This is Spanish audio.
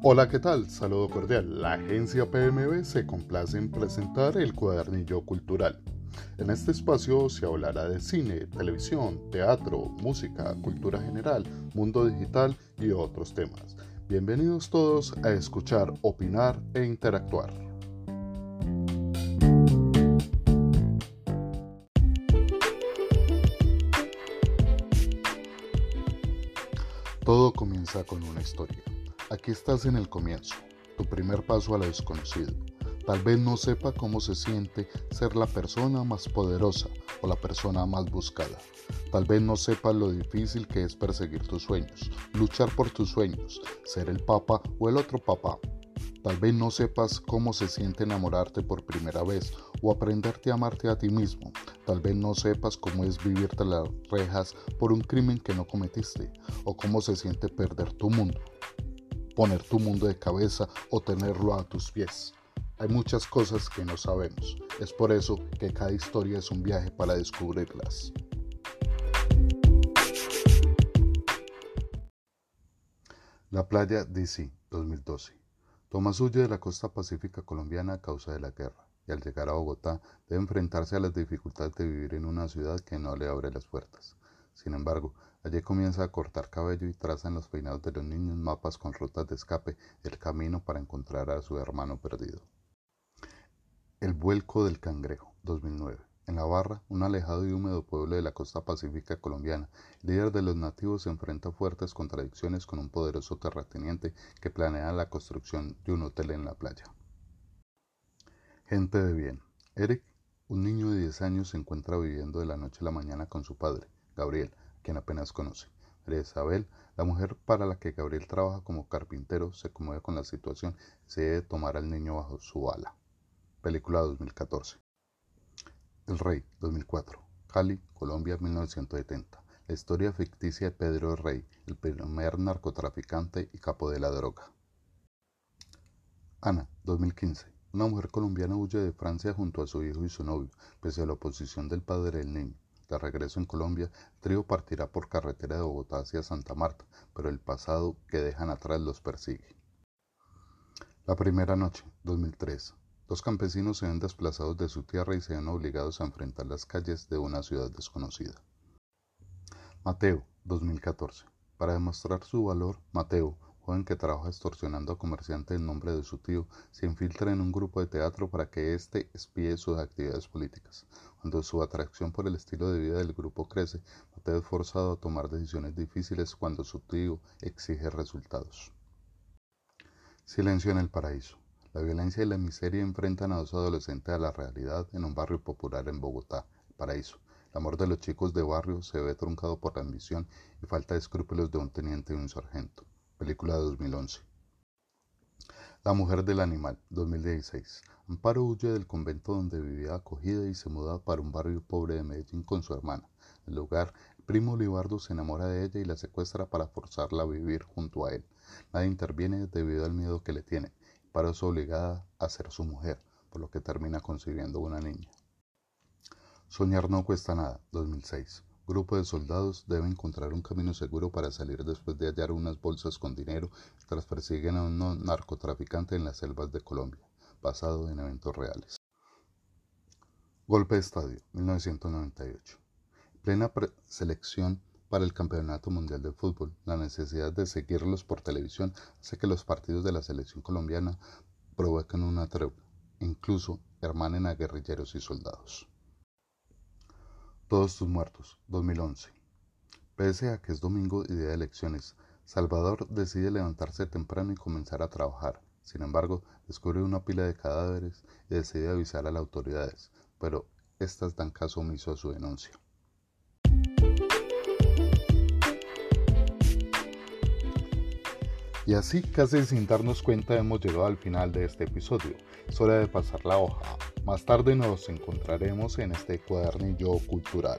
Hola, ¿qué tal? Saludo cordial. La agencia PMB se complace en presentar el cuadernillo cultural. En este espacio se hablará de cine, televisión, teatro, música, cultura general, mundo digital y otros temas. Bienvenidos todos a escuchar, opinar e interactuar. Todo comienza con una historia. Aquí estás en el comienzo, tu primer paso a lo desconocido. Tal vez no sepa cómo se siente ser la persona más poderosa o la persona más buscada. Tal vez no sepa lo difícil que es perseguir tus sueños, luchar por tus sueños, ser el papa o el otro papá. Tal vez no sepas cómo se siente enamorarte por primera vez o aprenderte a amarte a ti mismo. Tal vez no sepas cómo es vivirte las rejas por un crimen que no cometiste o cómo se siente perder tu mundo poner tu mundo de cabeza o tenerlo a tus pies. Hay muchas cosas que no sabemos. Es por eso que cada historia es un viaje para descubrirlas. La playa DC 2012. Tomás huye de la costa pacífica colombiana a causa de la guerra y al llegar a Bogotá debe enfrentarse a las dificultades de vivir en una ciudad que no le abre las puertas. Sin embargo, allí comienza a cortar cabello y traza en los peinados de los niños mapas con rutas de escape el camino para encontrar a su hermano perdido. El vuelco del cangrejo, 2009. En La Barra, un alejado y húmedo pueblo de la costa pacífica colombiana, el líder de los nativos se enfrenta a fuertes contradicciones con un poderoso terrateniente que planea la construcción de un hotel en la playa. Gente de bien. Eric, un niño de 10 años, se encuentra viviendo de la noche a la mañana con su padre, Gabriel, quien apenas conoce. María Isabel, la mujer para la que Gabriel trabaja como carpintero, se conmueve con la situación y se debe tomar al niño bajo su ala. Película 2014. El Rey, 2004. Cali, Colombia, 1970. La historia ficticia de Pedro Rey, el primer narcotraficante y capo de la droga. Ana, 2015. Una mujer colombiana huye de Francia junto a su hijo y su novio, pese a la oposición del padre del niño. De regreso en Colombia, trío partirá por carretera de Bogotá hacia Santa Marta, pero el pasado que dejan atrás los persigue. La primera noche, 2003. Dos campesinos se ven desplazados de su tierra y se ven obligados a enfrentar las calles de una ciudad desconocida. Mateo, 2014. Para demostrar su valor, Mateo, joven que trabaja extorsionando a comerciantes en nombre de su tío, se infiltra en un grupo de teatro para que éste espíe sus actividades políticas. Cuando su atracción por el estilo de vida del grupo crece, Mateo es forzado a tomar decisiones difíciles cuando su tío exige resultados. Silencio en el paraíso. La violencia y la miseria enfrentan a dos adolescentes a la realidad en un barrio popular en Bogotá, el paraíso. El amor de los chicos de barrio se ve truncado por la ambición y falta de escrúpulos de un teniente y un sargento película de 2011. La mujer del animal, 2016. Amparo huye del convento donde vivía acogida y se muda para un barrio pobre de Medellín con su hermana. En el lugar, el primo Olivardo se enamora de ella y la secuestra para forzarla a vivir junto a él. Nadie interviene debido al miedo que le tiene. Amparo es obligada a ser su mujer, por lo que termina concibiendo una niña. Soñar no cuesta nada, 2006 grupo de soldados debe encontrar un camino seguro para salir después de hallar unas bolsas con dinero tras persiguen a un narcotraficante en las selvas de Colombia, basado en eventos reales. Golpe de estadio, 1998. Plena selección para el Campeonato Mundial de Fútbol, la necesidad de seguirlos por televisión hace que los partidos de la selección colombiana provoquen una tregua, incluso hermanen a guerrilleros y soldados. Todos tus muertos, 2011. Pese a que es domingo y día de elecciones, Salvador decide levantarse temprano y comenzar a trabajar. Sin embargo, descubre una pila de cadáveres y decide avisar a las autoridades, pero estas dan caso omiso a su denuncia. Y así, casi sin darnos cuenta, hemos llegado al final de este episodio. Es hora de pasar la hoja. Más tarde nos encontraremos en este cuadernillo cultural.